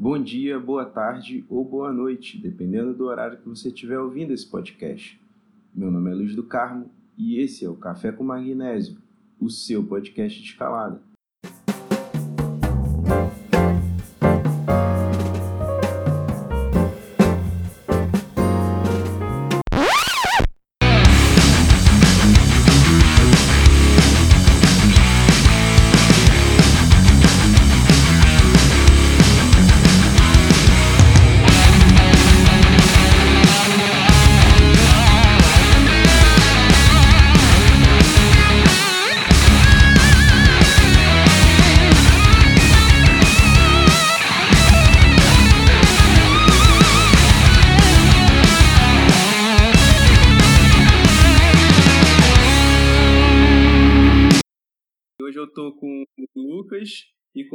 Bom dia, boa tarde ou boa noite, dependendo do horário que você estiver ouvindo esse podcast. Meu nome é Luiz do Carmo e esse é o Café com Magnésio, o seu podcast de escalada.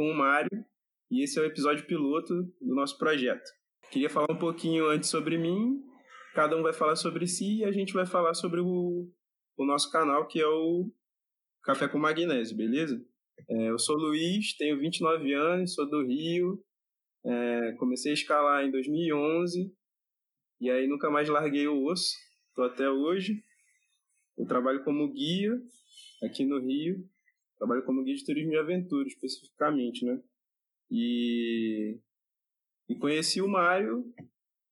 Com o Mário, e esse é o episódio piloto do nosso projeto. Queria falar um pouquinho antes sobre mim, cada um vai falar sobre si e a gente vai falar sobre o, o nosso canal, que é o Café com Magnésio, beleza? É, eu sou Luiz, tenho 29 anos, sou do Rio, é, comecei a escalar em 2011 e aí nunca mais larguei o osso, tô até hoje. Eu trabalho como guia aqui no Rio Trabalho como guia de turismo de aventura, especificamente, né? E, e conheci o Mário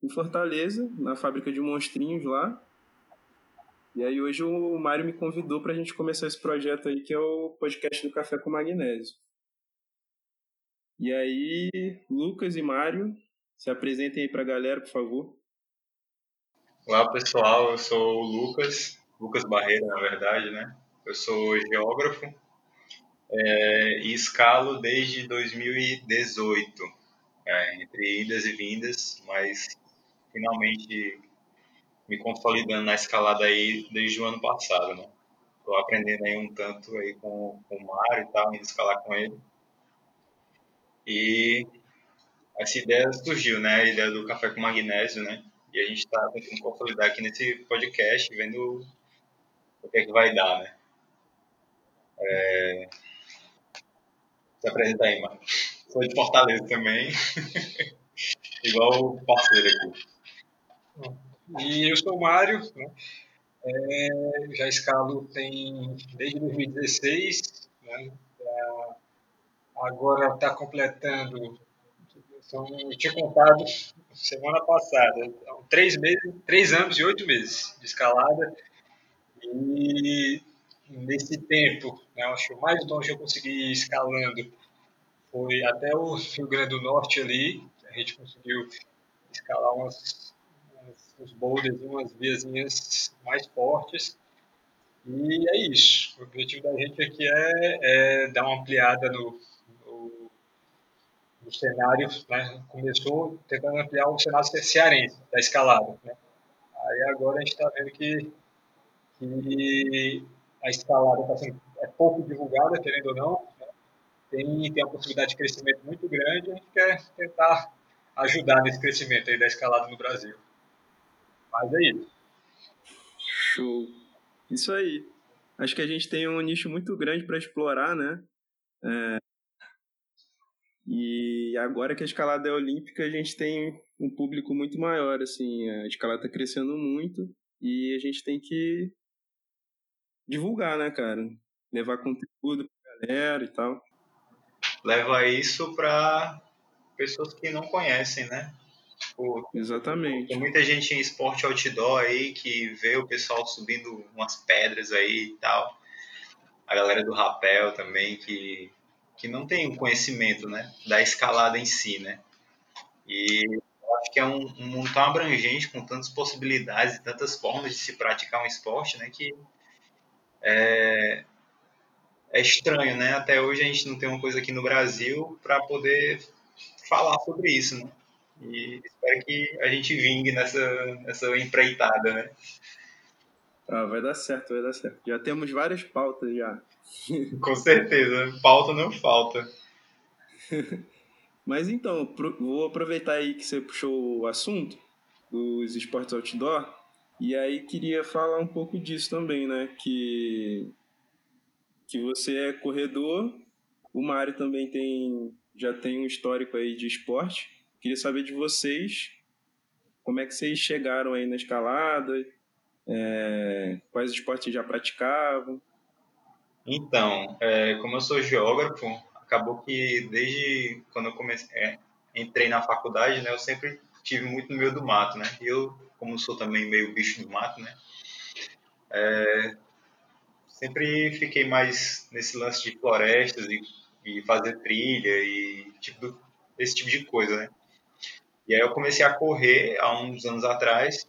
em Fortaleza, na fábrica de monstrinhos lá. E aí hoje o Mário me convidou para a gente começar esse projeto aí, que é o podcast do Café com Magnésio. E aí, Lucas e Mário, se apresentem aí para a galera, por favor. Olá, pessoal. Eu sou o Lucas, Lucas Barreira, na verdade, né? Eu sou geógrafo, é, e escalo desde 2018, é, entre idas e vindas, mas finalmente me consolidando na escalada aí desde o ano passado, né? Tô aprendendo aí um tanto aí com, com o Mário e tal, indo escalar com ele. E essa ideia surgiu, né? A ideia do café com magnésio, né? E a gente está tentando consolidar aqui nesse podcast, vendo o que é que vai dar, né? É, se apresenta aí, mano. Sou de Fortaleza também. Igual o parceiro aqui. E eu sou o Mário, né? é, já escalo tem desde 2016, né? agora está completando, então, eu tinha contado semana passada, então, três, meses, três anos e oito meses de escalada, e nesse tempo, né, acho que o mais longe eu consegui ir escalando foi até o Rio Grande do Norte ali, a gente conseguiu escalar umas, umas uns boulders, umas viazinhas mais fortes, e é isso. O objetivo da gente aqui é, é dar uma ampliada no, no, no cenário, né? começou tentando ampliar o cenário cearense, da escalada, né? Aí agora a gente está vendo que, que a escalada está sendo é pouco divulgada, querendo ou não, né? tem, tem uma possibilidade de crescimento muito grande, a gente quer tentar ajudar nesse crescimento aí da escalada no Brasil. Mas é isso. Show. Isso aí. Acho que a gente tem um nicho muito grande para explorar, né? É... E agora que a escalada é olímpica, a gente tem um público muito maior, assim, a escalada está crescendo muito e a gente tem que divulgar, né, cara? Levar conteúdo pra galera e tal. Leva isso para pessoas que não conhecem, né? Pô, Exatamente. Tem muita gente em esporte outdoor aí que vê o pessoal subindo umas pedras aí e tal. A galera do rapel também que, que não tem o conhecimento, né? Da escalada em si, né? E eu acho que é um, um mundo tão abrangente, com tantas possibilidades e tantas formas de se praticar um esporte, né? Que é, é estranho, né? Até hoje a gente não tem uma coisa aqui no Brasil para poder falar sobre isso, né? E espero que a gente vingue nessa, nessa empreitada, né? Ah, vai dar certo, vai dar certo. Já temos várias pautas já. Com certeza, pauta não falta. Mas então, vou aproveitar aí que você puxou o assunto dos esportes outdoor e aí queria falar um pouco disso também, né? Que, que você é corredor, o Mário também tem já tem um histórico aí de esporte, queria saber de vocês como é que vocês chegaram aí na escalada, é, quais esportes já praticavam. Então, é, como eu sou geógrafo, acabou que desde quando eu comecei, é, entrei na faculdade, né, eu sempre tive muito no meio do mato, né? E eu, como sou também meio bicho do mato, né? É, sempre fiquei mais nesse lance de florestas e, e fazer trilha e tipo, esse tipo de coisa, né? E aí eu comecei a correr há uns anos atrás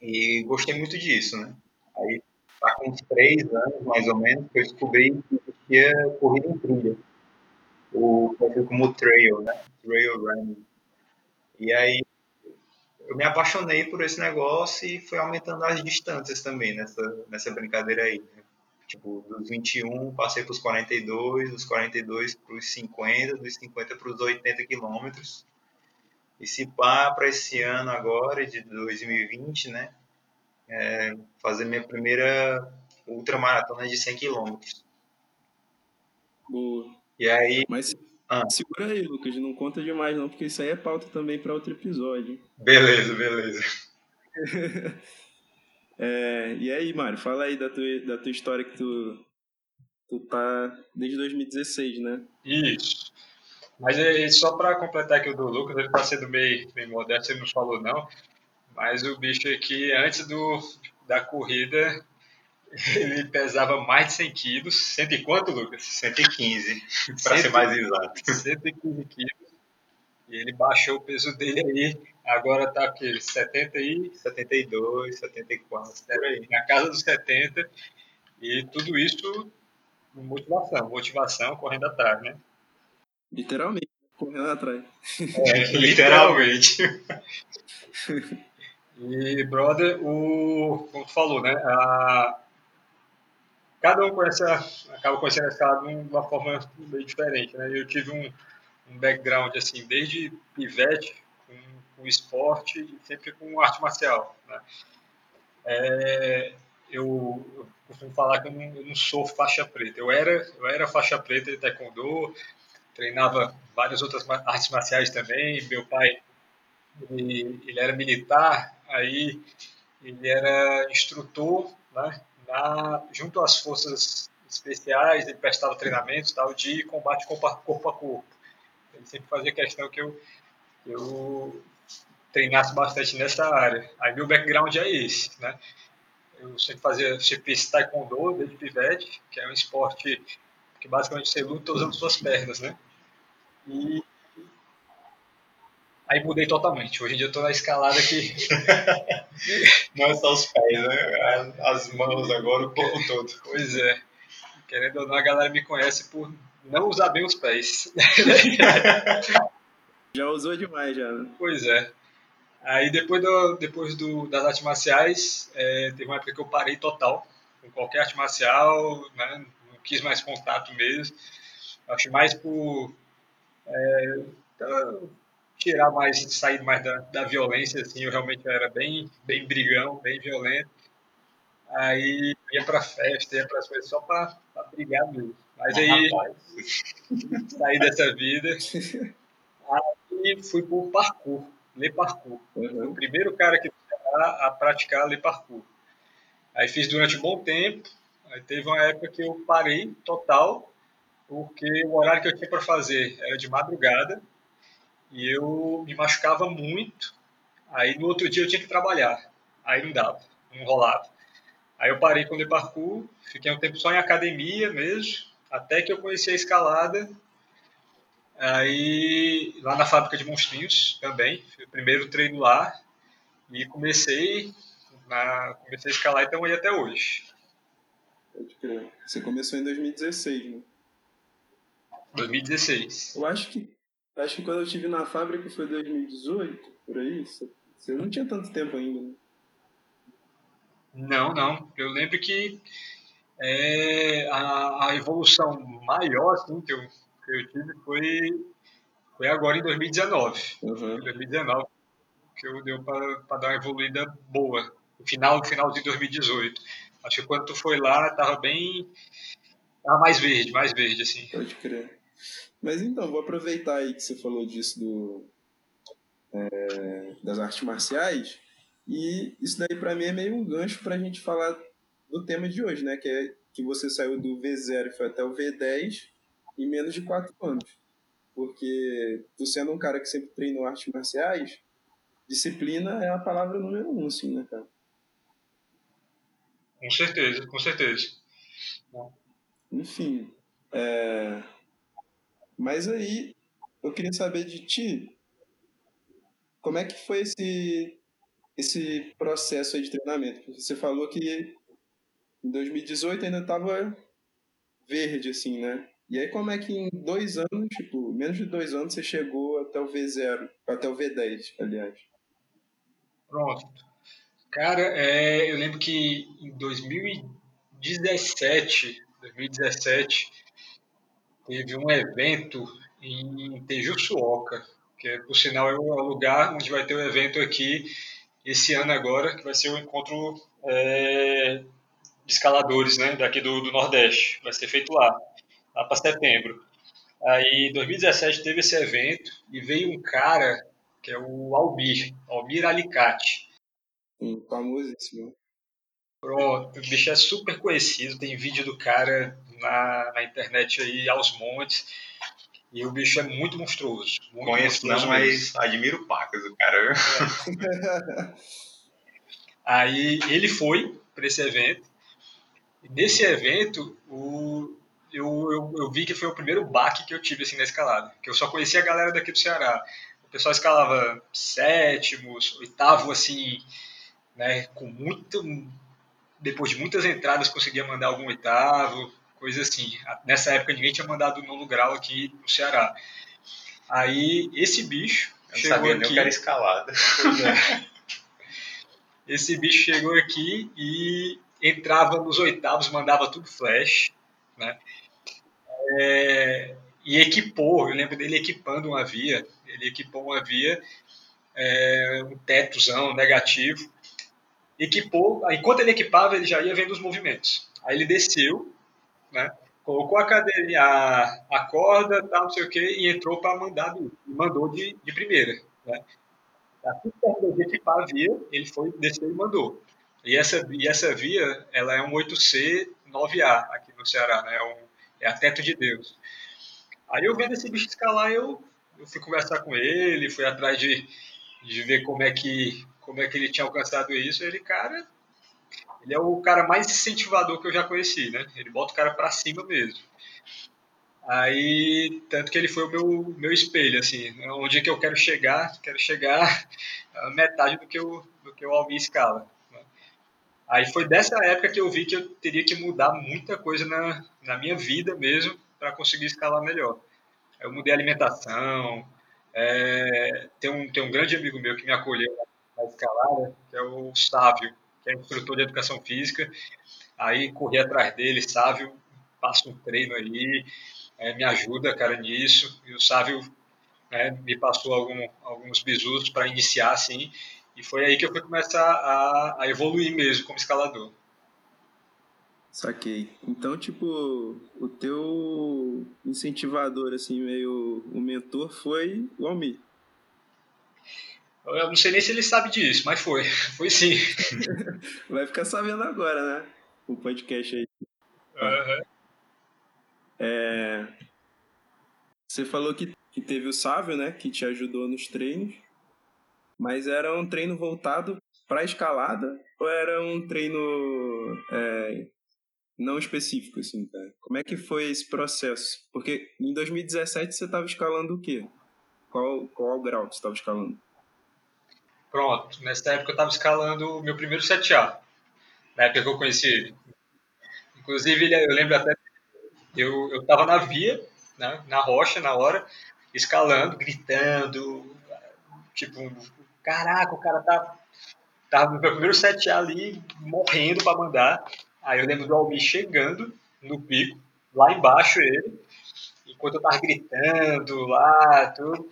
e gostei muito disso, né? Aí tá com uns três anos, mais ou menos, que eu descobri que existia corrida em trilha. O como trail, né? Trail running. E aí eu me apaixonei por esse negócio e fui aumentando as distâncias também nessa, nessa brincadeira aí. Né? Tipo, dos 21 passei para os 42, dos 42 para os 50, dos 50 para os 80 quilômetros. E se pá, para esse ano agora, de 2020, né? É, fazer minha primeira ultramaratona de 100 quilômetros. Boa. E aí... Mas ah. segura aí, Lucas, não conta demais não, porque isso aí é pauta também para outro episódio. Beleza, beleza. é, e aí, Mário, fala aí da tua, da tua história que tu, tu tá desde 2016, né? Isso. Mas é, só para completar aqui o do Lucas, ele está sendo meio, meio modesto, ele não falou não, mas o bicho aqui, antes do, da corrida, ele pesava mais de 100 quilos. Cento e quanto, Lucas? 115, para ser mais exato. 115 quilos. E ele baixou o peso dele aí. Agora tá aqui, 70 e... 72, 74, aí. Na casa dos 70. E tudo isso motivação. Motivação correndo atrás, né? Literalmente, correndo atrás. É, literalmente. e, brother, o, como tu falou, né? A, cada um conhece a, acaba conhecendo a escalada de uma forma meio diferente, né? Eu tive um, um background, assim, desde pivete, com, com esporte e sempre com arte marcial, né? É, eu, eu, costumo falar que eu não, eu não, sou faixa preta. Eu era, eu era faixa preta de taekwondo, treinava várias outras artes marciais também. Meu pai, ele, ele era militar, aí ele era instrutor, né, junto às forças especiais, ele prestava treinamentos tal, de combate corpo a corpo. Ele sempre fazia questão que eu, eu treinasse bastante nessa área. Aí meu background é esse, né? Eu sempre fazia, sempre fiz taekwondo desde pivete, que é um esporte que basicamente você luta usando suas pernas, né? E aí mudei totalmente. Hoje em dia eu tô na escalada que. Não é só os pés, né? As mãos agora, o corpo todo. Pois é. Querendo ou não, a galera me conhece por não usar bem os pés. já usou demais, já. Né? Pois é. Aí depois, do, depois do, das artes marciais, é, teve uma época que eu parei total com qualquer arte marcial, né? não quis mais contato mesmo. Acho mais por é, então, tirar mais, sair mais da, da violência, assim, eu realmente era bem, bem brigão, bem violento. Aí ia pra festa, ia pras coisas só pra, pra brigar mesmo. Mas aí saí dessa vida. Aí fui pro parkour, ler parkour. Uhum. Fui o primeiro cara que a, a praticar ler parkour. Aí fiz durante um bom tempo. Aí teve uma época que eu parei total porque o horário que eu tinha para fazer era de madrugada e eu me machucava muito. Aí no outro dia eu tinha que trabalhar. Aí não dava, não rolava. Aí eu parei com o parkour, fiquei um tempo só em academia mesmo, até que eu conheci a escalada. Aí lá na fábrica de monstrinhos também, fui o primeiro treino lá e comecei na, comecei a escalar então aí até hoje. Pode crer. Você começou em 2016, né? 2016. Eu acho que acho que quando eu estive na fábrica foi 2018, por aí. Você não tinha tanto tempo ainda, né? Não, não. Eu lembro que é, a, a, evolução maior assim, que, eu, que eu tive foi, foi agora em 2019. Uhum. Em 2019 que eu deu para dar uma evoluída boa. No final, final de 2018. Acho que quando tu foi lá, tava bem. Tava mais verde, mais verde, assim. Pode crer. Mas então, vou aproveitar aí que você falou disso do, é, das artes marciais. E isso daí para mim é meio um gancho para a gente falar do tema de hoje, né? Que é que você saiu do V0 e foi até o V10 em menos de quatro anos. Porque tu sendo um cara que sempre treinou artes marciais, disciplina é a palavra número um, assim, né, cara? Com certeza, com certeza. Enfim, é... mas aí eu queria saber de ti, como é que foi esse, esse processo de treinamento? Você falou que em 2018 ainda estava verde, assim, né? E aí como é que em dois anos, tipo, menos de dois anos, você chegou até o V0, até o V10, aliás? Pronto. Cara, é, eu lembro que em 2017, 2017, teve um evento em Tejuçuoca, que é, por sinal é o lugar onde vai ter o um evento aqui esse ano agora, que vai ser o um encontro é, de escaladores, né, daqui do, do Nordeste. Vai ser feito lá, lá para setembro. Aí, em 2017 teve esse evento e veio um cara que é o Almir, Almir Alicate. Sim, famosíssimo. Pronto, o bicho é super conhecido, tem vídeo do cara na, na internet aí aos montes. E o bicho é muito monstruoso. Muito Conheço monstruoso não, mas admiro pacas o cara. É. aí ele foi para esse evento. Nesse evento, o, eu, eu, eu, vi que foi o primeiro baque que eu tive assim, na escalada. Que eu só conhecia a galera daqui do Ceará. O pessoal escalava sétimos, oitavo, assim, né, com muito. Depois de muitas entradas, conseguia mandar algum oitavo, coisa assim. Nessa época, ninguém tinha mandado nono grau aqui no Ceará. Aí, esse bicho. Eu chegou sabia aqui, nem que era escalada. É. Esse bicho chegou aqui e entrava nos oitavos, mandava tudo flash, né? É, e equipou, eu lembro dele equipando uma via, ele equipou uma via, é, um tetozão negativo, equipou, enquanto ele equipava, ele já ia vendo os movimentos. Aí ele desceu, né, colocou a a, corda, tal, não sei o que, e entrou para mandar, mandou de, de primeira. Né. Assim que equipar a via, ele foi, desceu e mandou. E essa, e essa via, ela é um 8C 9A aqui no Ceará, né, é, um, é a Teto de Deus. Aí eu vendo esse bicho escalar, eu, eu fui conversar com ele, fui atrás de, de ver como é que como é que ele tinha alcançado isso. Ele, cara, ele é o cara mais incentivador que eu já conheci, né? Ele bota o cara para cima mesmo. Aí, tanto que ele foi o meu, meu espelho, assim, onde é que eu quero chegar, quero chegar a metade do que eu, do que eu Almi escala. Né? Aí foi dessa época que eu vi que eu teria que mudar muita coisa na, na minha vida mesmo para conseguir escalar melhor. Eu mudei a alimentação. É, tem, um, tem um grande amigo meu que me acolheu na escalada, que é o Sávio, que é instrutor de educação física. Aí corri atrás dele, Sávio, passa um treino aí, é, me ajuda, cara, nisso. E o Sávio né, me passou algum, alguns bisus para iniciar, assim. E foi aí que eu fui começar a, a evoluir mesmo como escalador. Saquei. Então, tipo, o teu incentivador, assim, meio o mentor foi o Almir. Eu não sei nem se ele sabe disso, mas foi. Foi sim. Vai ficar sabendo agora, né? O podcast aí. Uhum. É... Você falou que, que teve o Sávio, né? Que te ajudou nos treinos. Mas era um treino voltado para escalada ou era um treino é, não específico, assim, cara. Como é que foi esse processo? Porque em 2017 você estava escalando o quê? Qual, qual grau que você estava escalando? Pronto, nessa época eu estava escalando o meu primeiro 7A, na época que eu conheci ele. Inclusive, eu lembro até, eu estava na via, né, na rocha, na hora, escalando, gritando, tipo, caraca, o cara tá, tava no meu primeiro 7A ali, morrendo para mandar, Aí eu lembro do Almir chegando no pico, lá embaixo ele, enquanto eu tava gritando lá, tudo.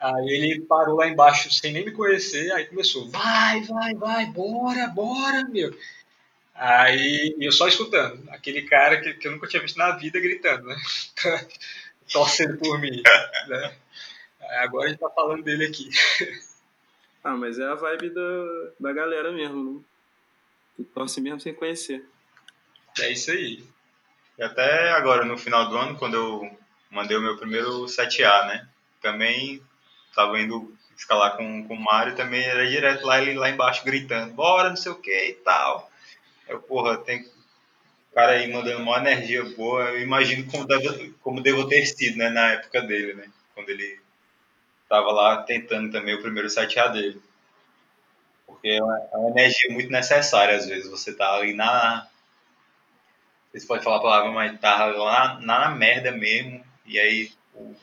Aí ele parou lá embaixo sem nem me conhecer, aí começou, vai, vai, vai, bora, bora, meu. Aí eu só escutando, aquele cara que, que eu nunca tinha visto na vida gritando, né? Torcendo por mim. Né? Agora a gente tá falando dele aqui. Ah, mas é a vibe da, da galera mesmo, né? Tu torce mesmo sem conhecer. É isso aí. E até agora, no final do ano, quando eu mandei o meu primeiro 7A, né? Também tava indo escalar com, com o Mário, também era direto lá, ele lá embaixo gritando, bora, não sei o que e tal. Eu, porra, tem o cara aí mandando uma energia boa, eu imagino como deve, como devo ter sido, né, na época dele, né? Quando ele tava lá tentando também o primeiro 7A dele. Porque é uma, é uma energia muito necessária, às vezes, você tá ali na... Você pode falar a palavra, mas tá lá na, na merda mesmo, e aí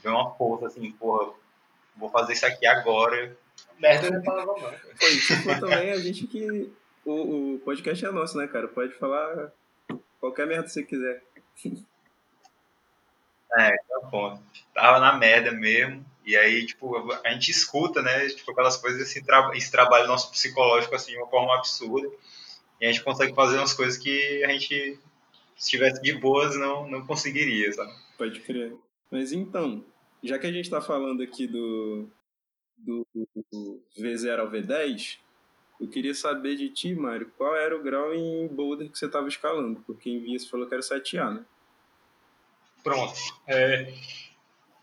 vem uma força assim, porra, vou fazer isso aqui agora. Merda não palavra não. Pô, for também a gente que. O, o podcast é nosso, né, cara? Pode falar qualquer merda que você quiser. É, o ponto. Tava na merda mesmo. E aí, tipo, a gente escuta, né? Tipo, aquelas coisas assim, tra esse trabalho nosso psicológico, assim, de uma forma absurda. E a gente consegue fazer umas coisas que a gente, se estivesse de boas, não, não conseguiria, sabe? Pode crer. Mas então, já que a gente está falando aqui do, do, do, V0 ao V10, eu queria saber de ti, Mário, qual era o grau em boulder que você estava escalando? Porque em via você falou que era 7A, né? Pronto. É,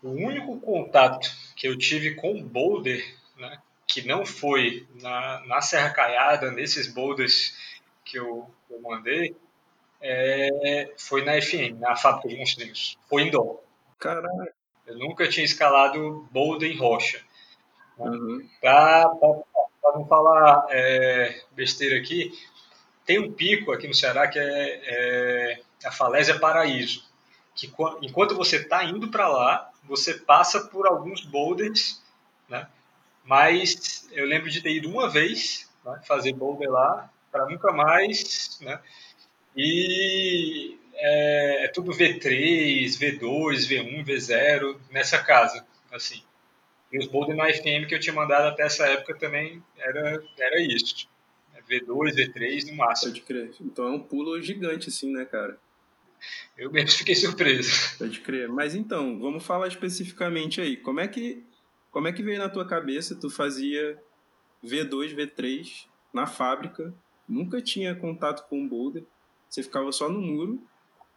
o único contato que eu tive com boulder, né, que não foi na, na Serra Caiada, nesses boulders que eu, eu mandei, é, foi na FM, na fábrica de monstrinhos. Foi indoor. Caralho. Eu nunca tinha escalado boulder em rocha. Uhum. Para não falar é, besteira aqui, tem um pico aqui no Ceará que é, é a Falésia Paraíso, que enquanto você está indo para lá, você passa por alguns boulders, né? Mas eu lembro de ter ido uma vez né, fazer boulder lá, para nunca mais, né? E é, é tudo V3, V2, V1, V0 nessa casa, assim. E os Boulder na FM que eu tinha mandado até essa época também era, era isso. V2, V3 no máximo. Pode crer. Então é um pulo gigante, assim, né, cara? Eu mesmo fiquei surpreso. Pode crer. Mas então, vamos falar especificamente aí. Como é que, como é que veio na tua cabeça tu fazia V2, V3 na fábrica, nunca tinha contato com o boulder, você ficava só no muro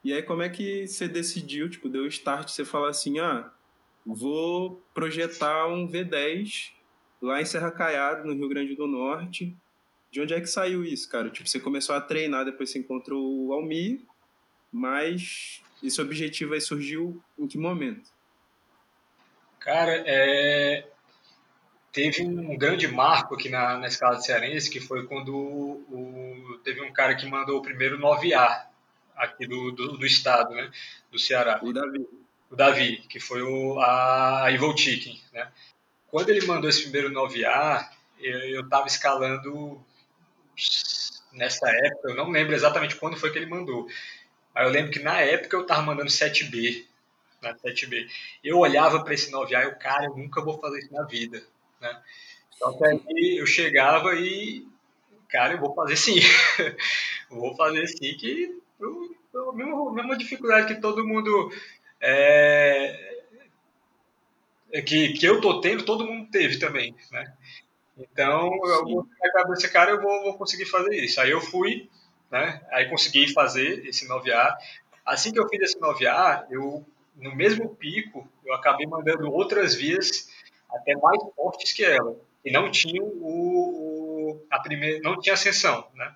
e aí como é que você decidiu, tipo, deu start, você falar assim, ah, vou projetar um V10 lá em Serra Caiado, no Rio Grande do Norte. De onde é que saiu isso, cara? Tipo, você começou a treinar, depois você encontrou o Almir, mas esse objetivo aí surgiu em que momento? Cara, é... teve um grande marco aqui na, na escala de cearense, que foi quando o... teve um cara que mandou o primeiro 9A, aqui do, do, do, estado, né, do Ceará. O Davi. O Davi, que foi o, a Evil Chicken, né. Quando ele mandou esse primeiro 9A, eu estava escalando nessa época, eu não lembro exatamente quando foi que ele mandou, mas eu lembro que na época eu estava mandando 7B, na 7B. Eu olhava para esse 9A e o cara, eu nunca vou fazer isso na vida, né. Só que aí eu chegava e, cara, eu vou fazer sim. vou fazer sim que a mesma, mesma dificuldade que todo mundo é, é, que, que eu tô tendo, todo mundo teve também, né? Então, eu vou na cabeça, cara, eu vou, vou conseguir fazer isso. Aí eu fui, né? Aí consegui fazer esse 9A. Assim que eu fiz esse 9A, eu, no mesmo pico, eu acabei mandando outras vias até mais fortes que ela. E não tinham o, o a primeira, não tinha ascensão, né?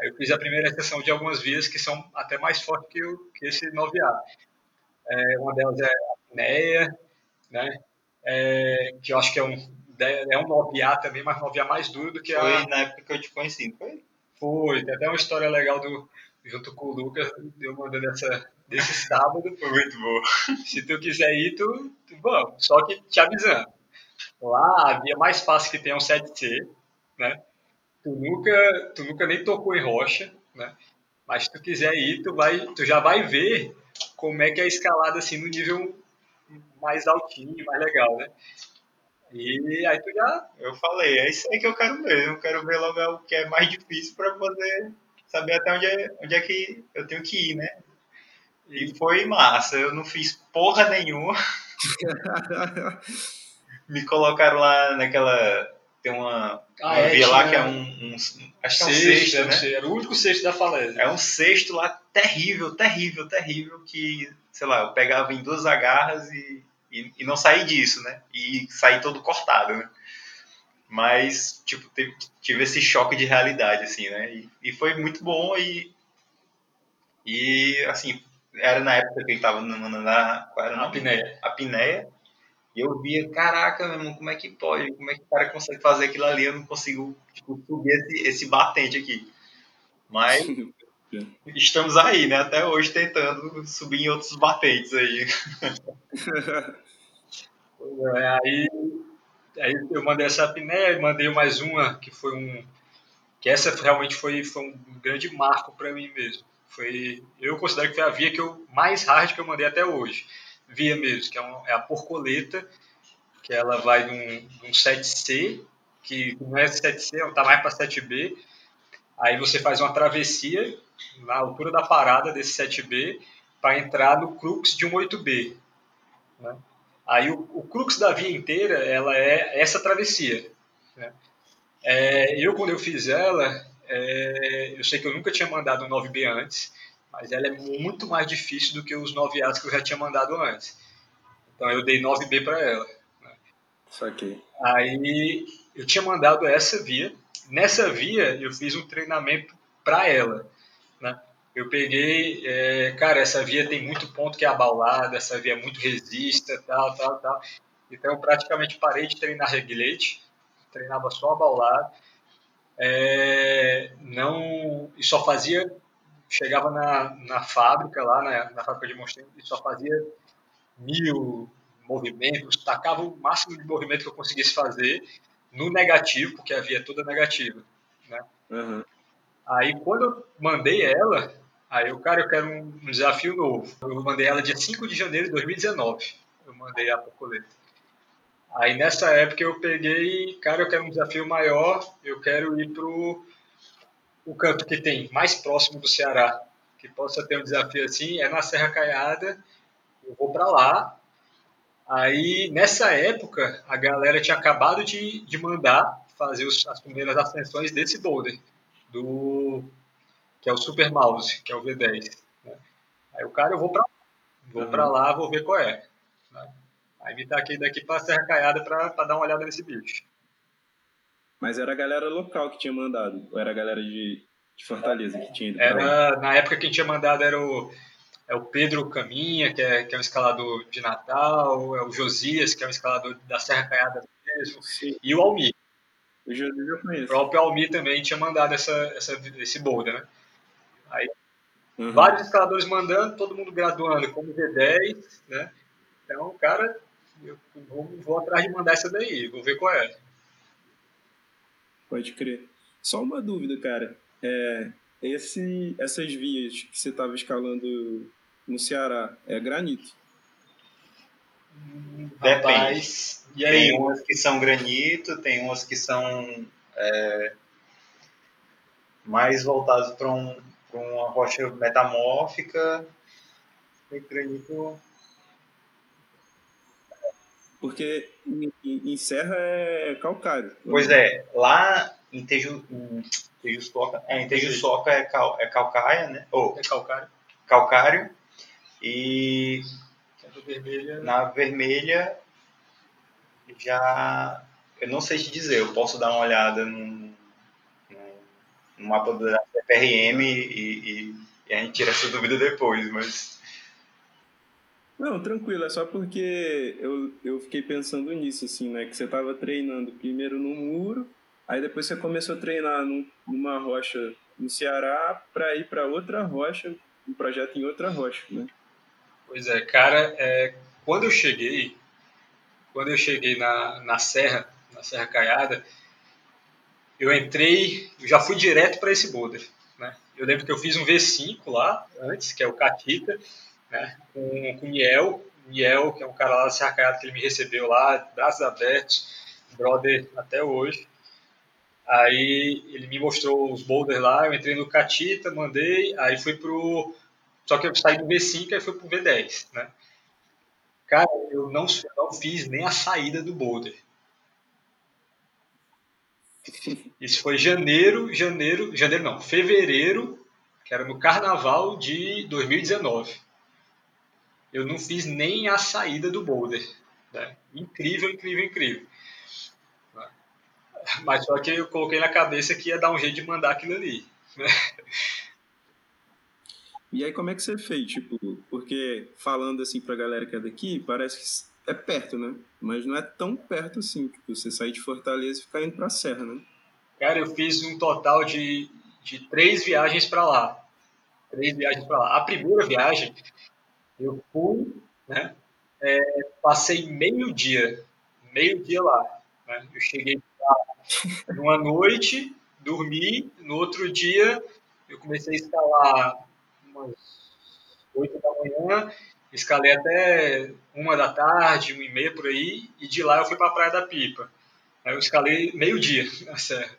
Aí eu fiz a primeira sessão de algumas vias que são até mais fortes que, o, que esse 9A. É, uma delas é a Pinéia, né? É, que eu acho que é um, é um 9A também, mas 9A mais duro do que foi a... Foi na época que eu te conheci, foi? Foi, tem até uma história legal do, junto com o Lucas, eu mandando essa, desse sábado. Foi muito bom. Se tu quiser ir, tu, tu vamos. Só que te avisando. Lá, a via mais fácil que tem é um 7C, né? Tu nunca, tu nunca nem tocou em rocha, né? Mas se tu quiser ir, tu, vai, tu já vai ver como é que é a escalada assim no nível mais altinho, mais legal, né? E aí tu já. Eu falei, é isso aí que eu quero ver. Eu quero ver logo o que é mais difícil para poder saber até onde é, onde é que eu tenho que ir, né? E foi massa. Eu não fiz porra nenhuma. me colocaram lá naquela. Tem uma, Ah, uma é, via lá que é um. um acho que é um Sexto, sexto, era, né? era o único sexto da falésia. É um sexto lá terrível, terrível, terrível, que, sei lá, eu pegava em duas agarras e, e, e não saí disso, né? E saí todo cortado, né? Mas, tipo, teve- tive esse choque de realidade, assim, né? E, e foi muito bom e, e, assim, era na época que ele tava na, na, na qual era o A nome? apneia. apneia. Eu via, caraca, meu irmão, como é que pode? Como é que o cara consegue fazer aquilo ali? Eu não consigo tipo, subir esse, esse batente aqui. Mas estamos aí, né? Até hoje tentando subir em outros batentes aí. É, aí, aí eu mandei essa apneia, mandei mais uma que foi um. Que essa realmente foi, foi um grande marco para mim mesmo. Foi, eu considero que foi a via que eu mais hard que eu mandei até hoje. Via mesmo, que é, um, é a porcoleta, que ela vai de um, de um 7C, que não é 7C, tá mais para 7B. Aí você faz uma travessia na altura da parada desse 7B para entrar no crux de um 8B. Né? Aí o, o crux da via inteira ela é essa travessia. Né? É, eu quando eu fiz ela, é, eu sei que eu nunca tinha mandado um 9B antes, mas ela é muito mais difícil do que os 9As que eu já tinha mandado antes. Então eu dei 9B para ela. Saquei. Aí eu tinha mandado essa via. Nessa via eu fiz um treinamento para ela. Né? Eu peguei, é, cara, essa via tem muito ponto que é abaulada, essa via é muito resista, tal, tal, tal. Então eu praticamente parei de treinar reglete, treinava só abaulado. É, não, e só fazia, chegava na, na fábrica lá, na, na fábrica de Monstro, e só fazia mil movimentos, tacava o máximo de movimento que eu conseguisse fazer no negativo, porque a via é toda negativa. Né? Uhum. Aí quando eu mandei ela, aí o cara, eu quero um desafio novo. Eu mandei ela dia 5 de janeiro de 2019. Eu mandei a Pocoleta. Aí nessa época eu peguei, cara, eu quero um desafio maior, eu quero ir pro o canto que tem mais próximo do Ceará, que possa ter um desafio assim, é na Serra Caiada. Eu vou para lá. Aí nessa época a galera tinha acabado de, de mandar fazer os, as primeiras ascensões desse boulder do que é o Super Mouse, que é o V10. Né? Aí o cara, eu vou para vou Uhum. para lá, vou ver qual é. né? Aí me taquei daqui para Serra Caiada para dar uma olhada nesse bicho. Mas era a galera local que tinha mandado, ou era a galera de, de Fortaleza que tinha ido? Era na época quem tinha mandado era o é o Pedro Caminha, que é, que é um escalador de Natal, é o Josias, que é um escalador da Serra Caiada mesmo, Sim, e o Almir. o José eu O conheço. próprio Almir também tinha mandado essa, essa, esse boulder, né? Uhum. vários escaladores mandando, todo mundo graduando como V10, né? Então, cara, eu vou, vou atrás de mandar essa daí, vou ver qual é. Pode crer. Só uma dúvida, cara. É, esse, essas vias que você estava escalando no Ceará, é granito? Depende. Rapaz, e aí? Tem umas que são granito, tem umas que são é, mais voltadas para um, uma rocha metamórfica. E granito. Porque em, Serra é calcário. Pois é, lá em Teju, em Tejuçoca, é, em Tejuçoca é, cal, é calcaia, né? Ou É calcário. calcário. E Vermelha. na vermelha já eu não sei te dizer, eu posso dar uma olhada no, no, no mapa da CPRM e, e, e a gente tira essa dúvida depois, mas Não, tranquilo, é só porque eu, eu fiquei pensando nisso, assim, né? Que você tava treinando primeiro no muro, aí depois você começou a treinar num- numa rocha no Ceará para ir para outra rocha, um projeto em outra rocha, né? Pois é, cara, é, quando eu cheguei, quando eu cheguei na, na Serra, na Serra Caiada, eu entrei, já fui direto para esse boulder, né? Eu lembro que eu fiz um V5 lá antes, que é o Catita, né? Com, com o Niel, que é um cara lá da Serra Caiada que ele me recebeu lá, braços abertos, brother até hoje. Aí ele me mostrou os boulders lá, eu entrei no Catita, mandei, aí fui pro só que eu saí do V5 e fui pro V10, né? Cara, eu não, não fiz nem a saída do boulder. Isso foi janeiro, janeiro, janeiro não, fevereiro, que era no carnaval de 2019. Eu não fiz nem a saída do boulder. Né? Incrível, incrível, incrível. Mas só que eu coloquei na cabeça que ia dar um jeito de mandar aquilo ali. Né? E aí como é que você fez? Tipo, porque falando assim pra galera que é daqui, parece que é perto, né? Mas não é tão perto assim. Tipo, você sair de Fortaleza e ficar indo pra Serra, né? Cara, eu fiz um total de, de três viagens para lá. Três viagens para lá. A primeira viagem, eu fui, né? É, passei meio dia, meio dia lá. Né? Eu cheguei lá numa noite, dormi, no outro dia eu comecei a escalar umas 8 da manhã, escalei até uma da tarde, uma e meia por aí, e de lá eu fui para a Praia da Pipa. Aí eu escalei meio-dia na serra.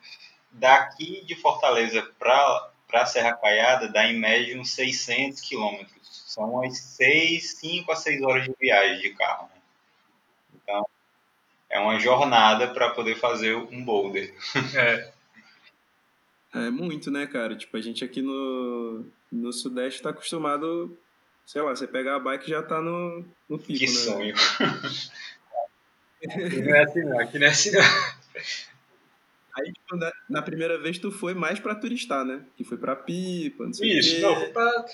Daqui de Fortaleza para a Serra Caiada dá em média uns 600 quilômetros. São umas 6, 5 a 6 horas de viagem de carro. Né? Então, é uma jornada para poder fazer um boulder. É. É muito, né, cara? Tipo, a gente aqui no, no Sudeste tá acostumado, sei lá, você pegar a bike já tá no, no pico, que né? sonho. Aqui não é assim não, aqui não é assim não. Aí, tipo, na, na primeira vez tu foi mais pra turistar, né? Que foi pra pipa, não sei o Isso, quê. não, foi pra...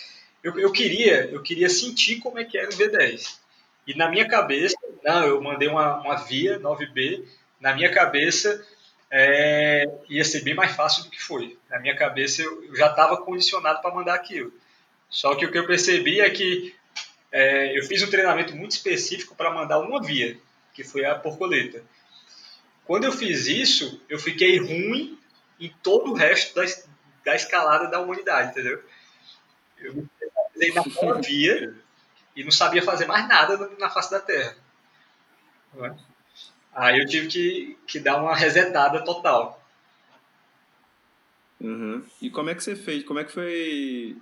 eu, eu, queria, eu queria sentir como é que era o V10. E na minha cabeça, não, eu mandei uma, uma via 9B, na minha cabeça é, ia ser bem mais fácil do que foi. Na minha cabeça eu, eu já estava condicionado para mandar aquilo. Só que o que eu percebi é que é, eu fiz um treinamento muito específico para mandar uma via, que foi a porcoleta. Quando eu fiz isso, eu fiquei ruim em todo o resto da, da escalada da humanidade, entendeu? Eu especializei naquela via e não sabia fazer mais nada na face da Terra. É? Aí eu tive que, que dar uma resetada total. Uhum. E como é que você fez? Como é que foi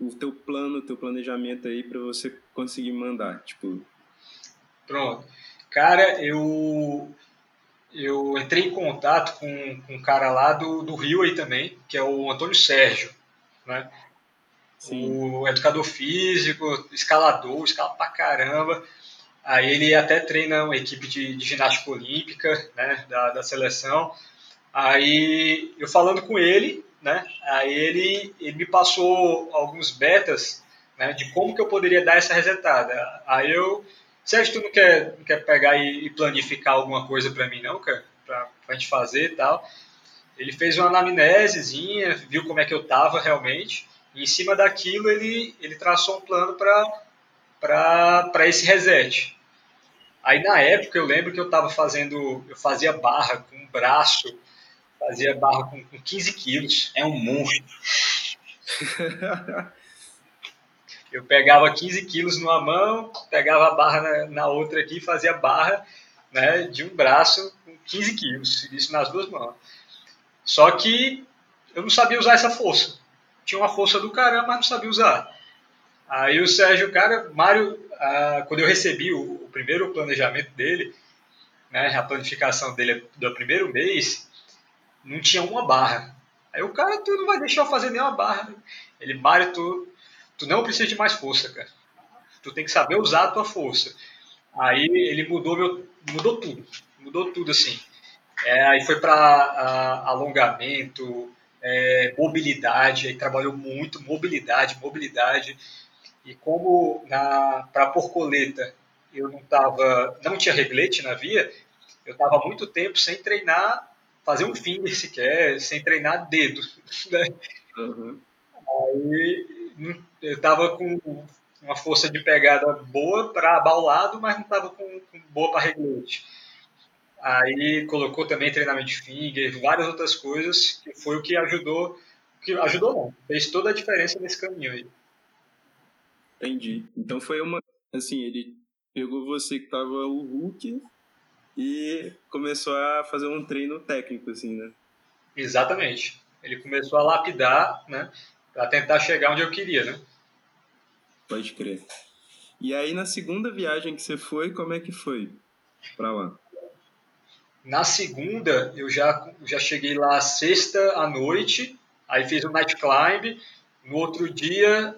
o teu plano, o teu planejamento aí para você conseguir mandar? Tipo... Pronto. Cara, eu eu entrei em contato com, com um cara lá do, do Rio aí também, que é o Antônio Sérgio, né? Sim. O educador físico, escalador, escala pra caramba. Aí ele até treina uma equipe de, de ginástica olímpica, né, da, da seleção. Aí eu falando com ele, né, aí ele, ele me passou alguns betas, né, de como que eu poderia dar essa resetada. Aí eu, Sérgio, tu não quer, não quer pegar e, e planificar alguma coisa para mim não, cara? Pra, pra gente fazer e tal. Ele fez uma anamnesezinha, viu como é que eu tava realmente, e em cima daquilo ele, ele traçou um plano para para esse reset. Aí na época eu lembro que eu estava fazendo, eu fazia barra com um braço, fazia barra com, com 15 quilos. É um monstro. eu pegava 15 quilos numa mão, pegava a barra na, na outra aqui e fazia barra né, de um braço com 15 quilos, isso nas duas mãos. Só que eu não sabia usar essa força. Tinha uma força do caramba, mas não sabia usar. Aí o Sérgio, cara, Mário, ah, quando eu recebi o, o, primeiro planejamento dele, né, a planificação dele do primeiro mês, não tinha uma barra. Aí o cara, tu não vai deixar eu fazer nenhuma barra. Ele, Mário, tu, tu não precisa de mais força, cara. Tu tem que saber usar a tua força. Aí ele mudou meu, mudou tudo, mudou tudo assim. É, aí foi para alongamento, é, mobilidade, aí trabalhou muito mobilidade, mobilidade. E como para porcoleta eu não tava, não tinha reglete na via, eu estava muito tempo sem treinar, fazer um finger sequer, sem treinar dedo. Né? Uhum. Aí eu estava com uma força de pegada boa para abaulado, mas não estava com, com, boa para reglete. Aí colocou também treinamento de finger, várias outras coisas, que foi o que ajudou, que ajudou não, fez toda a diferença nesse caminho aí. Entendi. Então foi uma. Assim, ele pegou você que tava o Hulk e começou a fazer um treino técnico, assim, né? Exatamente. Ele começou a lapidar, né? Pra tentar chegar onde eu queria, né? Pode crer. E aí na segunda viagem que você foi, como é que foi para lá? Na segunda, eu já, já cheguei lá sexta à noite, aí fiz o night climb. No outro dia,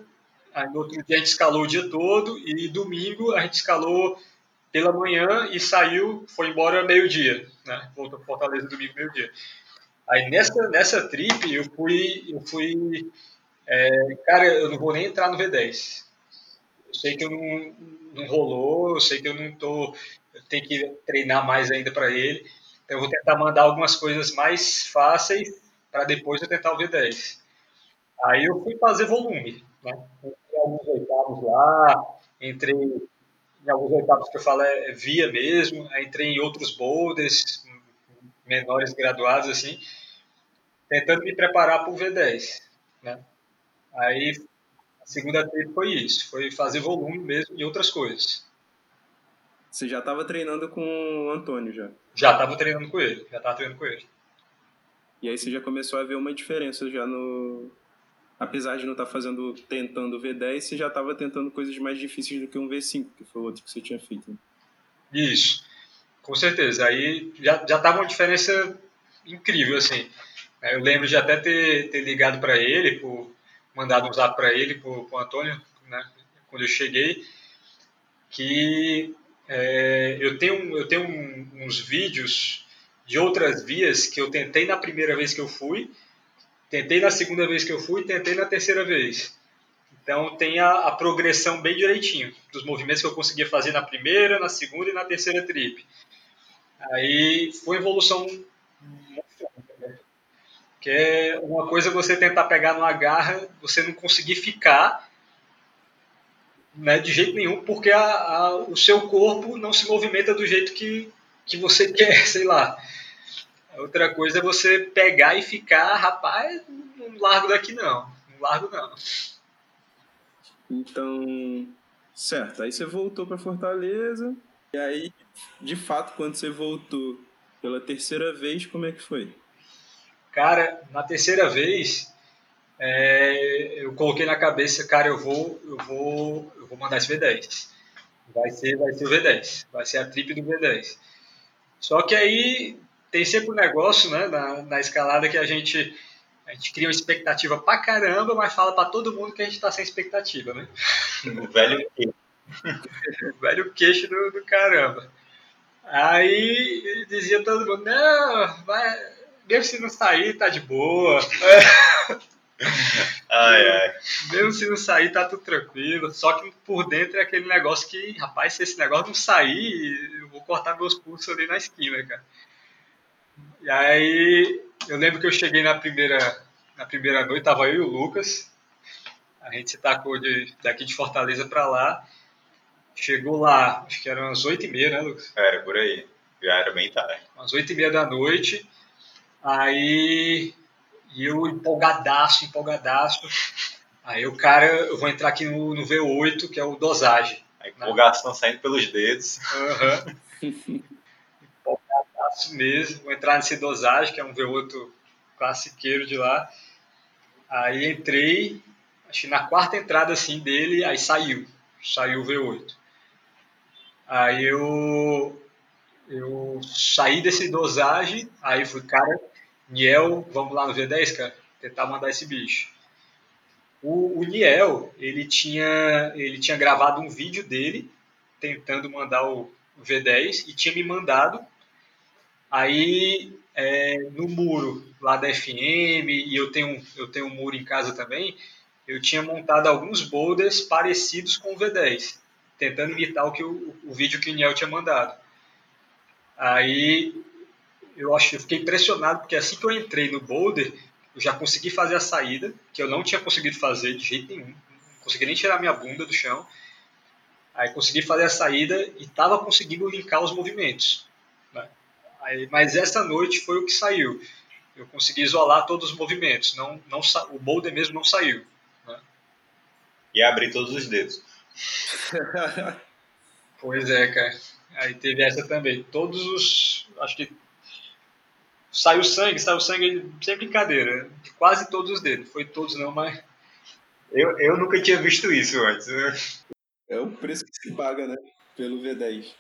no outro dia a gente escalou o dia todo e domingo a gente escalou pela manhã e saiu, foi embora meio-dia, né? Voltou para Fortaleza domingo meio-dia. Aí nessa nessa trip eu fui eu fui é, cara, eu não vou nem entrar no V10. Eu sei que eu não, não rolou, eu sei que eu não tô eu tenho que treinar mais ainda para ele. Então eu vou tentar mandar algumas coisas mais fáceis para depois eu tentar o V10. Aí eu fui fazer volume, né? Entrei alguns oitavos lá, entrei em alguns oitavos que eu falo é, é via mesmo, entrei em outros boulders menores graduados assim, tentando me preparar para o V10, né? Aí a segunda trip foi isso, foi fazer volume mesmo e outras coisas. Você já estava treinando com o Antônio já? Já estava treinando com ele, já estava treinando com ele. E aí você já começou a ver uma diferença já no, apesar de não estar tá fazendo, tentando o V10, você já estava tentando coisas mais difíceis do que um V5, que foi o outro que você tinha feito. Né? Isso, com certeza. Aí já, já tava uma diferença incrível, assim. Eu lembro de até ter, ter ligado para ele, por, mandado um zap para ele, para o Antônio, né, quando eu cheguei, que é, eu tenho, eu tenho um, uns vídeos de outras vias que eu tentei na primeira vez que eu fui, Tentei na segunda vez que eu fui, tentei na terceira vez. Então tem a, a, progressão bem direitinho dos movimentos que eu conseguia fazer na primeira, na segunda e na terceira trip. Aí foi evolução que é uma coisa você tentar pegar numa garra, você não conseguir ficar né, de jeito nenhum, porque a, a, o seu corpo não se movimenta do jeito que, que você quer, sei lá. Outra coisa é você pegar e ficar, rapaz, não largo daqui não. Não largo não. Então, certo. Aí você voltou para Fortaleza. E aí, de fato, quando você voltou pela terceira vez, como é que foi? Cara, na terceira vez, é, eu coloquei na cabeça, cara, eu vou, eu vou, eu vou mandar esse V10. Vai ser, vai ser o V10. Vai ser a trip do V10. Só que aí tem sempre um negócio né, na, na escalada que a gente, a gente cria uma expectativa pra caramba, mas fala pra todo mundo que a gente tá sem expectativa, né? O velho queixo. o velho queixo do, do caramba. Aí dizia todo mundo, não, vai, mesmo se não sair, tá de boa. Ai, ai. Mesmo se não sair, tá tudo tranquilo. Só que por dentro é aquele negócio que, rapaz, se esse negócio não sair, eu vou cortar meus pulsos ali na esquina, cara. E aí eu lembro que eu cheguei na primeira, na primeira noite, tava eu e o Lucas. A gente se tacou de, daqui de Fortaleza para lá. Chegou lá, acho que eram umas oito e meia, né, Lucas? Era, por aí. Já era bem tarde. Umas oito e meia da noite. Aí eu empolgadaço, empolgadaço. Aí o cara, eu vou entrar aqui no, no V8, que é o dosagem. A empolgação né? saindo pelos dedos. Uhum. fácil mesmo. Vou entrar nesse dosagem, que é um V8 classiqueiro de lá. Aí entrei, acho que na quarta entrada assim dele, aí saiu. Saiu o V8. Aí eu, eu saí desse dosagem, aí fui, cara, Niel, vamos lá no V10, cara, tentar mandar esse bicho. O, o Niel, ele tinha, ele tinha gravado um vídeo dele tentando mandar o V10 e tinha me mandado Aí é, no muro lá da FM, e eu tenho, eu tenho um muro em casa também, eu tinha montado alguns boulders parecidos com o V10, tentando imitar o, que o, o vídeo que o Niel tinha mandado. Aí eu acho eu fiquei impressionado, porque assim que eu entrei no boulder, eu já consegui fazer a saída, que eu não tinha conseguido fazer de jeito nenhum, não consegui nem tirar minha bunda do chão. Aí consegui fazer a saída e estava conseguindo linkar os movimentos. Aí, mas essa noite foi o que saiu. Eu consegui isolar todos os movimentos. Não, não, o boulder mesmo não saiu. Né? E abrir todos os dedos. pois é, cara. Aí teve essa também. Todos os. Acho que. Saiu sangue, saiu sangue sem brincadeira. De quase todos os dedos. Foi todos não, mas. Eu, eu nunca tinha visto isso antes. É o preço que se paga, né? Pelo V10.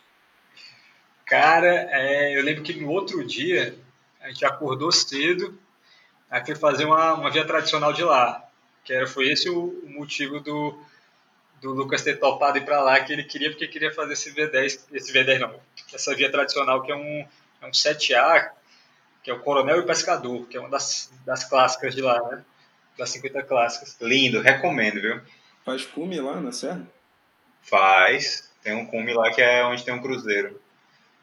Cara, é, eu lembro que no outro dia a gente acordou cedo, aí foi fazer uma, uma via tradicional de lá. Que era, foi esse o, o motivo do, do Lucas ter topado ir para lá, que ele queria, porque queria fazer esse V10, esse V10 não, essa via tradicional que é um, é um 7A, que é o Coronel e o Pescador, que é uma das, das clássicas de lá, né? Das 50 clássicas. Lindo, recomendo, viu? Faz cume lá na Serra? Faz. Tem um cume lá que é onde tem um cruzeiro.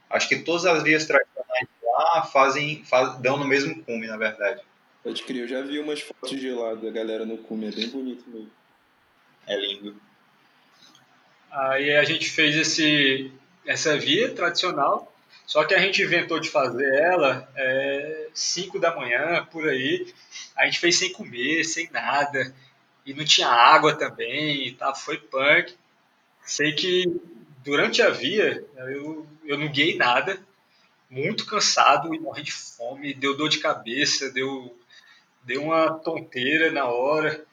Acho que todas as vias tradicionais lá fazem, faz, dão no mesmo cume, na verdade. Pode crer, eu já vi umas fotos de lá da galera no cume, é bem bonito mesmo. É lindo. Aí a gente fez esse, essa via tradicional, só que a gente inventou de fazer ela 5 é, da manhã, por aí. A gente fez sem comer, sem nada. E não tinha água também, tá? foi punk. Sei que durante a via eu, eu não guiei nada, muito cansado e morri de fome, deu dor de cabeça, deu, deu uma tonteira na hora.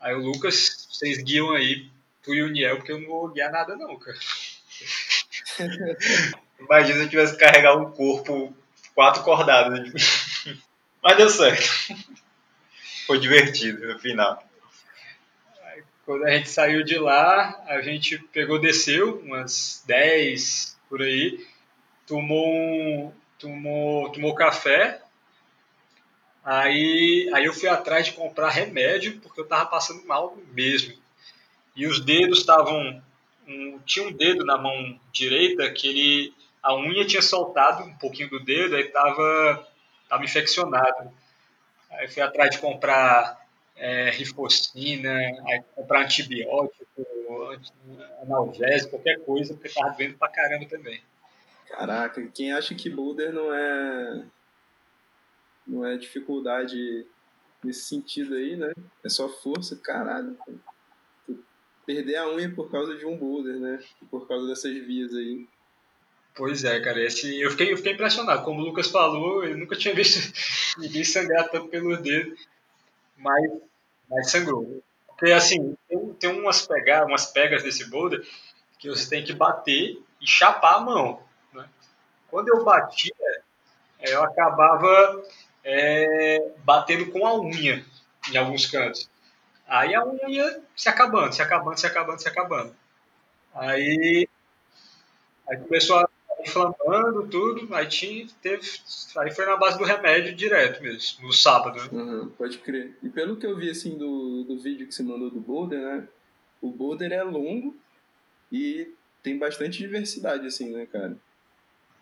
Aí o Lucas, vocês guiam aí tu e o Niel, porque eu não vou guiar nada não, cara. Imagina se eu tivesse que carregar um corpo quatro cordadas. Mas deu certo. Foi divertido no final. Quando a gente saiu de lá, a gente pegou, desceu umas 10 por aí, tomou tomou, tomou café. Aí, aí eu fui atrás de comprar remédio, porque eu tava passando mal mesmo. E os dedos estavam. Um, tinha um dedo na mão direita que ele. A unha tinha soltado um pouquinho do dedo, aí tava, tava infeccionado. Aí fui atrás de comprar é, rifocina, comprar antibiótico, analgésico, qualquer coisa, porque tava doendo pra caramba também. Caraca, quem acha que boulder não é não é dificuldade nesse sentido aí, né? É só força, caralho. Perder a unha por causa de um boulder, né? Por causa dessas vias aí. Pois é, cara, esse, eu, fiquei, eu fiquei impressionado. Como o Lucas falou, eu nunca tinha visto ninguém sangrar tanto pelos dedos mas, mas sangrou. Porque, assim, tem, tem umas, pegar, umas pegas desse boulder que você tem que bater e chapar a mão. Né? Quando eu batia, é, eu acabava é, batendo com a unha em alguns cantos. Aí a unha ia se acabando, se acabando, se acabando, se acabando. Aí, aí começou a inflamando tudo, aí tinha, teve, aí foi na base do remédio direto mesmo, no sábado, né? Uhum, pode crer. E pelo que eu vi, assim, do, do vídeo que você mandou do boulder, né, o boulder é longo e tem bastante diversidade, assim, né, cara,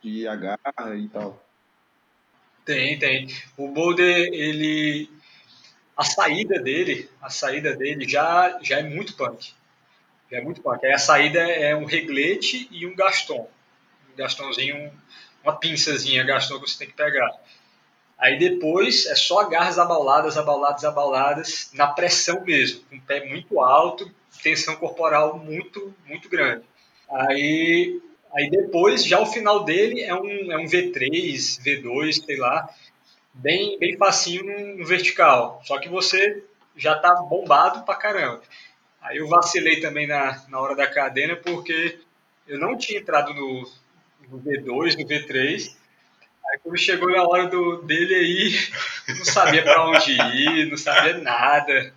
de agarra e tal. Tem, tem. O boulder, ele, a saída dele, a saída dele já, já é muito punk. Já é muito punk. Aí a saída é um reglete e um gaston Gastãozinho, uma pinçazinha Gastão que você tem que pegar. Aí depois é só agarras abauladas, abauladas, abauladas, na pressão mesmo, com o pé muito alto, tensão corporal muito, muito grande. Aí, aí depois, já o final dele é um, é um V3, V2, sei lá, bem, bem facinho no, vertical. Só que você já tá bombado pra caramba. Aí eu vacilei também na, na hora da cadena porque eu não tinha entrado no, no V2, no V3. Aí quando chegou na hora do, dele aí, não sabia para onde ir, não sabia nada.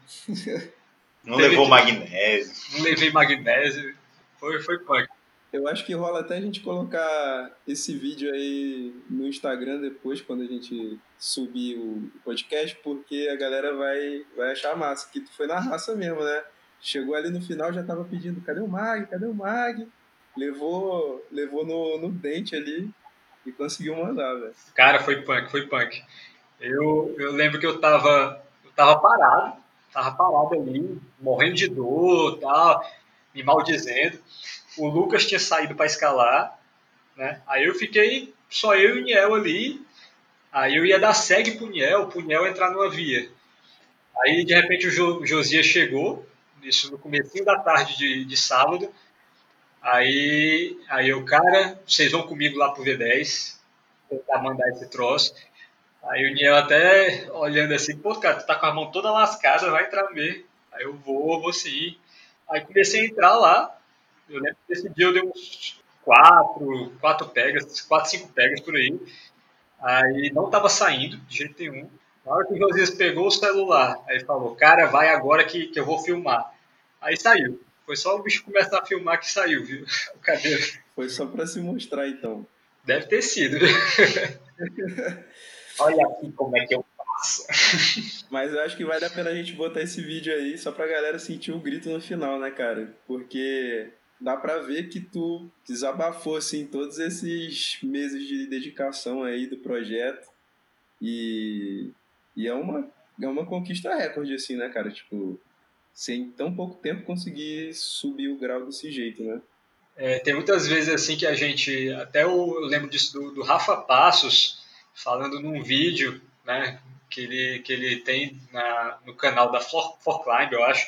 Não Teve levou que... magnésio. Não levei magnésio. Foi, foi punk. Eu acho que rola até a gente colocar esse vídeo aí no Instagram depois, quando a gente subir o podcast, porque a galera vai, vai achar massa, que tu foi na raça mesmo, né? Chegou ali no final, já tava pedindo, cadê o Mag? Cadê o Mag? Levou, levou no, no dente ali e conseguiu mandar, velho. Cara, foi punk, foi punk. Eu, eu lembro que eu tava, eu tava parado, tava parado ali, morrendo de dor tal, me maldizendo. O Lucas tinha saído para escalar, né? Aí eu fiquei só eu e o Niel ali. Aí eu ia dar segue pro Niel, pro Niel entrar numa via. Aí de repente o jo, Josias chegou, isso no começo da tarde de, de sábado. Aí, aí o cara, vocês vão comigo lá pro V10, tentar mandar esse troço. Aí o Niel até olhando assim, pô, cara, tu tá com a mão toda lascada, vai entrar mesmo. Aí eu vou, vou sim. Aí comecei a entrar lá, Eu lembro que esse dia eu dei uns quatro, quatro pegas, quatro, cinco pegas por aí. Aí não tava saindo de jeito nenhum. Na hora que o Josias pegou o celular, aí falou, cara, vai agora que, que eu vou filmar. Aí saiu. Foi só o bicho começar a filmar que saiu, viu? O cadeiro. Foi só para se mostrar, então. Deve ter sido. Olha aqui como é que eu faço. Mas eu acho que vale a pena a gente botar esse vídeo aí só pra galera sentir o grito no final, né, cara? Porque dá pra ver que tu desabafou, assim, todos esses meses de dedicação aí do projeto. E, e é, uma, é uma conquista recorde, assim, né, cara? Tipo, sem tão pouco tempo conseguir subir o grau desse jeito, né? É, tem muitas vezes assim que a gente, até eu, eu lembro disso do, do, Rafa Passos, falando num vídeo, né, que ele, que ele tem na, no canal da For, For Climb, eu acho,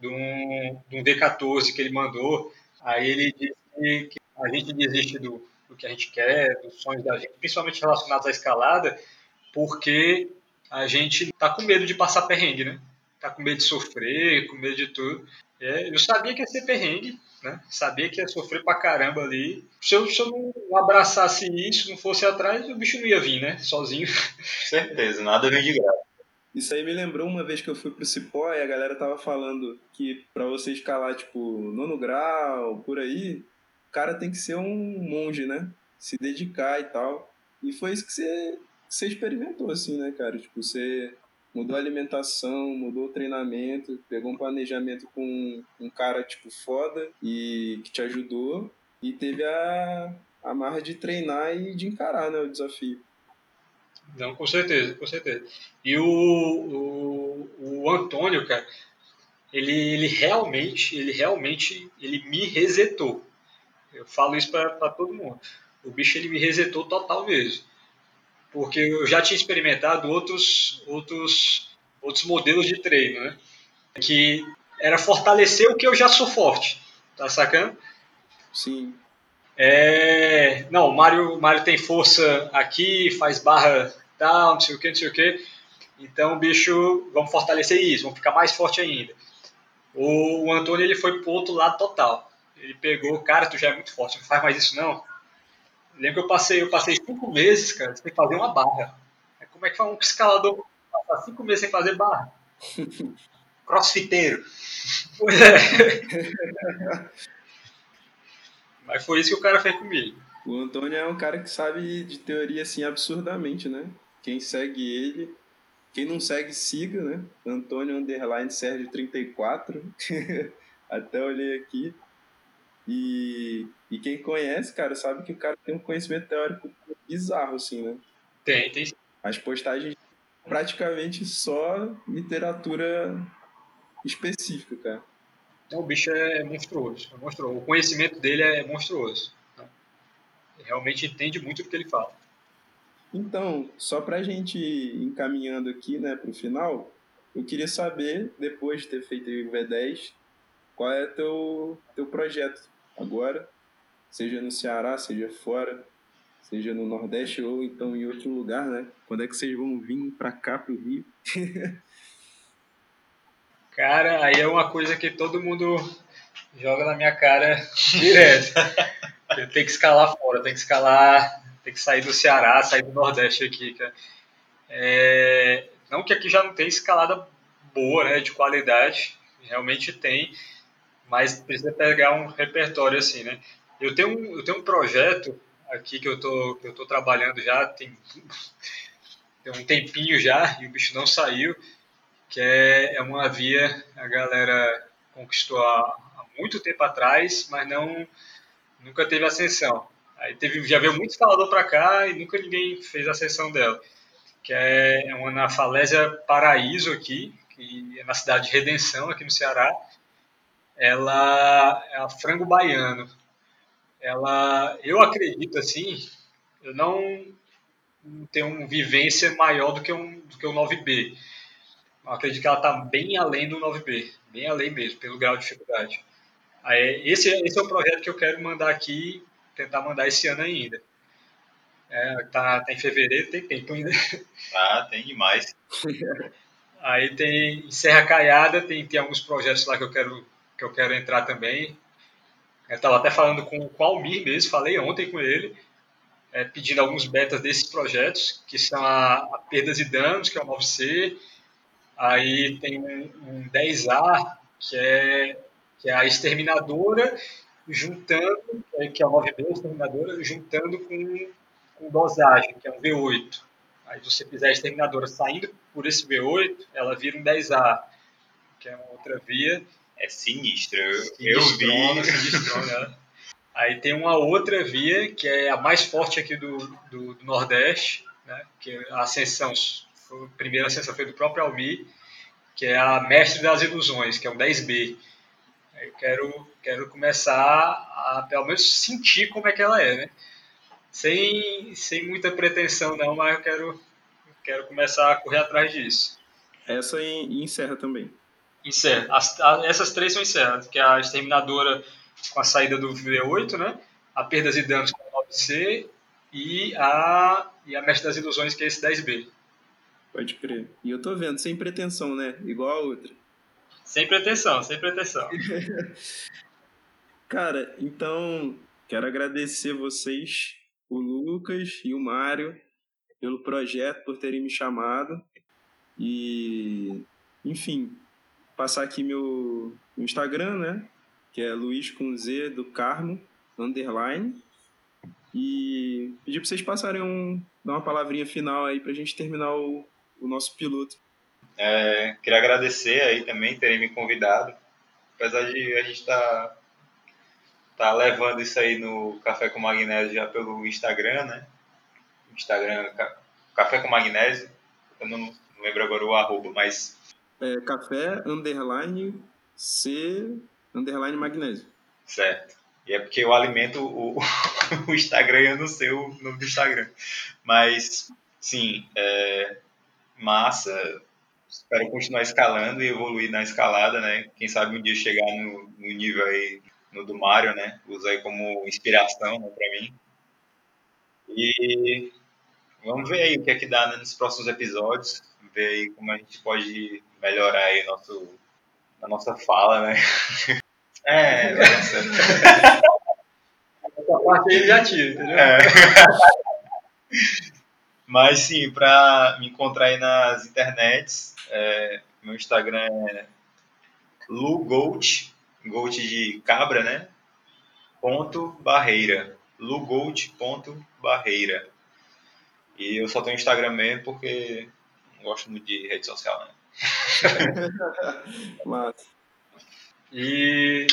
de um, de um V14 que ele mandou, aí ele disse que a gente desiste do, do que a gente quer, dos sonhos da gente, principalmente relacionados à escalada, porque a gente tá com medo de passar perrengue, né? Tá com medo de sofrer, com medo de tudo. É, eu sabia que ia ser perrengue, né? Sabia que ia sofrer pra caramba ali. Se eu, se eu não abraçasse isso, não fosse atrás, o bicho não ia vir, né? Sozinho. Certeza, nada vem de graça. Isso aí me lembrou uma vez que eu fui pro Cipó e a galera tava falando que para você escalar, tipo, nono grau, por aí, o cara tem que ser um monge, né? Se dedicar e tal. E foi isso que você, que você experimentou, assim, né, cara? Tipo, você mudou a alimentação, mudou o treinamento, pegou um planejamento com um cara tipo foda e que te ajudou e teve a, a marra de treinar e de encarar né, o desafio. Não, com certeza, com certeza. E o, o, o Antônio, cara, ele, ele realmente, ele realmente, ele me resetou. Eu falo isso para todo mundo. O bicho ele me resetou total mesmo porque eu já tinha experimentado outros, outros, outros modelos de treino, né? Que era fortalecer o que eu já sou forte, tá sacando? Sim. É, não, o Mário, Mário tem força aqui, faz barra tal, não sei o que, não sei o que. Então, bicho, vamos fortalecer isso, vamos ficar mais forte ainda. O, o Antônio, ele foi pro outro lado total. Ele pegou, cara, tu já é muito forte, não faz mais isso não. Lembro que eu passei, eu passei cinco meses, cara, sem fazer uma barra. Como é que um escalador passar cinco meses sem fazer barra? Crossfiteiro. Pois é. Mas foi isso que o cara fez comigo. O Antônio é um cara que sabe de teoria assim absurdamente, né? Quem segue ele, quem não segue, siga, né? Antônio Underline Sérgio 34. Até olhei aqui. E, e quem conhece, cara, sabe que o cara tem um conhecimento teórico bizarro, assim, né? Tem, tem. As postagens praticamente só literatura específica, cara. Então, o bicho é monstruoso, é monstruoso. O conhecimento dele é monstruoso. Né? Realmente entende muito do que ele fala. Então, só pra gente ir encaminhando aqui, né, pro final, eu queria saber, depois de ter feito o V10, qual é teu teu projeto agora, seja no Ceará, seja fora, seja no Nordeste ou então em outro lugar, né? Quando é que vocês vão vir para cá pro Rio? cara, aí é uma coisa que todo mundo joga na minha cara direto. Eu tenho que escalar fora, tem que escalar, tem que sair do Ceará, sair do Nordeste aqui, cara. É, não que aqui já não tem escalada boa, né, de qualidade, realmente tem, mas precisa pegar um repertório assim, né? Eu tenho um, eu tenho um projeto aqui que eu tô, que eu tô trabalhando já tem, tem um tempinho já e o bicho não saiu, que é, é uma via a galera conquistou há, há muito tempo atrás, mas não nunca teve ascensão. Aí teve, já veio muito escalador para cá e nunca ninguém fez a ascensão dela, que é, é uma na Falésia Paraíso aqui, que é na cidade de Redenção, aqui no Ceará ela é a frango baiano. Ela, eu acredito assim, eu não tenho uma vivência maior do que um do que o 9B. Eu acredito que ela está bem além do 9B, bem além mesmo, pelo grau de dificuldade. Aí, esse, esse é o projeto que eu quero mandar aqui, tentar mandar esse ano ainda. É, tá, tá em fevereiro, tem tempo ainda. Ah, tem demais. Aí tem Serra Caiada, tem, tem alguns projetos lá que eu quero que eu quero entrar também. Eu estava até falando com, o Almir mesmo, falei ontem com ele, é, pedindo alguns betas desses projetos, que são a, a Perdas e Danos, que é o 9C, aí tem um, um 10A, que é, que é a Exterminadora, juntando, que é o 9B, Exterminadora, juntando com, com dosagem, que é um V8. Aí se você fizer a Exterminadora saindo por esse V8, ela vira um 10A, que é uma outra via. É sinistro, eu, eu vi. Sinistrona, Aí tem uma outra via, que é a mais forte aqui do, do, do Nordeste, né? que é a ascensão, a primeira ascensão foi do próprio Almi, que é a Mestre das Ilusões, que é um 10B. Eu quero, quero começar a, pelo menos, sentir como é que ela é, né? Sem, sem muita pretensão, não, mas eu quero, quero começar a correr atrás disso. Essa encerra também. Encerra. As, a, essas três são encerradas, que é a Exterminadora com a saída do V8, né? A Perdas e Danos com o 9C e a, e a Mestre das Ilusões, que é esse 10B. Pode crer. E eu tô vendo, sem pretensão, né? Igual a outra. Sem pretensão, sem pretensão. Cara, então quero agradecer vocês, o Lucas e o Mário, pelo projeto, por terem me chamado. E, enfim, passar aqui meu, Instagram, né? que é Luiz com Z do Carmo, underline. E pedir para vocês passarem um, dar uma palavrinha final aí para a gente terminar o, o nosso piloto. É, queria agradecer aí também terem me convidado. Apesar de a gente estar tá, tá levando isso aí no Café com Magnésio já pelo Instagram, né? Instagram Café com Magnésio. Eu não lembro agora o arroba, mas. É, café underline C underline magnésio. Certo. E é porque eu alimento o, o Instagram, eu não sei o nome do Instagram. Mas, sim, é massa. Espero continuar escalando e evoluir na escalada, né? Quem sabe um dia chegar no, no nível aí, no do Mario, né? Usar aí como inspiração né, para mim. E vamos ver aí o que é que dá né, nos próximos episódios. Ver aí como a gente pode melhorar aí nosso, a nossa fala, né? É, nossa. Essa parte aí já tive, entendeu? É. Mas sim, para me encontrar aí nas internets, é, meu Instagram é lugold, gold de cabra, né? Ponto barreira. lugold ponto barreira. E eu só tenho Instagram mesmo porque não gosto muito de rede social, né? Mas... E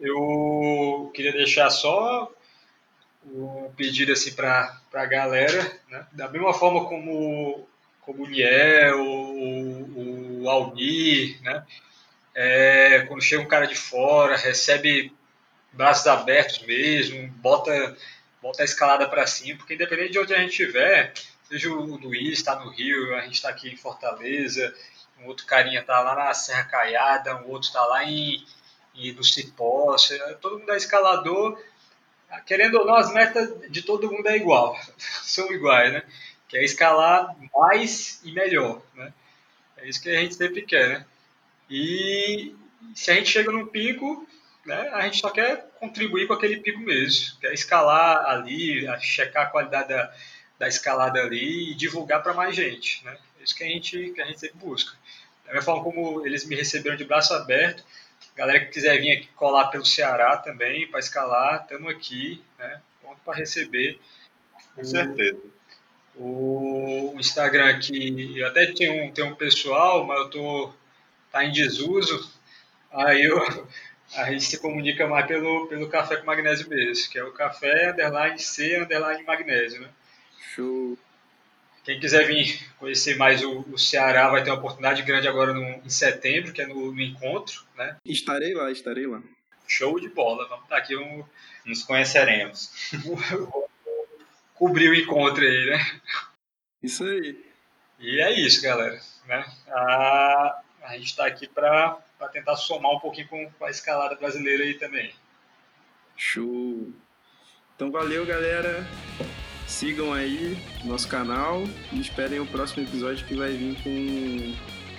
eu queria deixar só um pedido assim para a galera, né? da mesma forma como, como o Niel, o, o Almir, né? É, quando chega um cara de fora, recebe braços abertos mesmo, bota, bota a escalada para cima, porque independente de onde a gente estiver, seja o Luiz está no Rio, a gente está aqui em Fortaleza, um outro carinha está lá na Serra Caiada, um outro está lá em, em no Cipó, todo mundo é escalador, querendo ou não, as metas de todo mundo é igual, são iguais, né? Que é escalar mais e melhor, né? É isso que a gente sempre quer, né? E se a gente chega num pico, né, a gente só quer contribuir com aquele pico mesmo, quer escalar ali, checar a qualidade da, da escalada ali e divulgar para mais gente, né? É isso que a gente que a gente sempre busca. Da mesma forma como eles me receberam de braço aberto, galera que quiser vir aqui colar pelo Ceará também para escalar, estamos aqui, né? Pronto para receber. Com certeza. O, o Instagram aqui, eu até tenho um, tenho um pessoal, mas eu tô tá em desuso. Aí eu a gente se comunica mais pelo, pelo café com magnésio mesmo, que é o café underline C underline magnésio, né? Show. Quem quiser vir conhecer mais o, o Ceará vai ter uma oportunidade grande agora no, em setembro, que é no, no, encontro, né? Estarei lá, estarei lá. Show de bola. Vamos estar aqui, vamos... nos conheceremos. Cobrir o encontro aí, né? Isso aí. E é isso, galera. Né? A, a gente está aqui para tentar somar um pouquinho com, com a escalada brasileira aí também. Show. Então valeu, galera. Sigam aí nosso canal e esperem o próximo episódio que vai vir com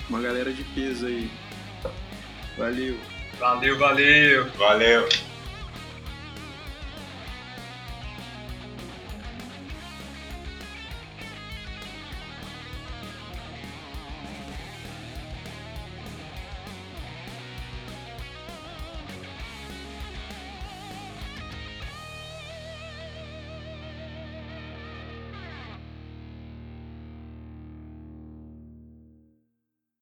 uma galera de peso aí. Valeu. Valeu, valeu. Valeu.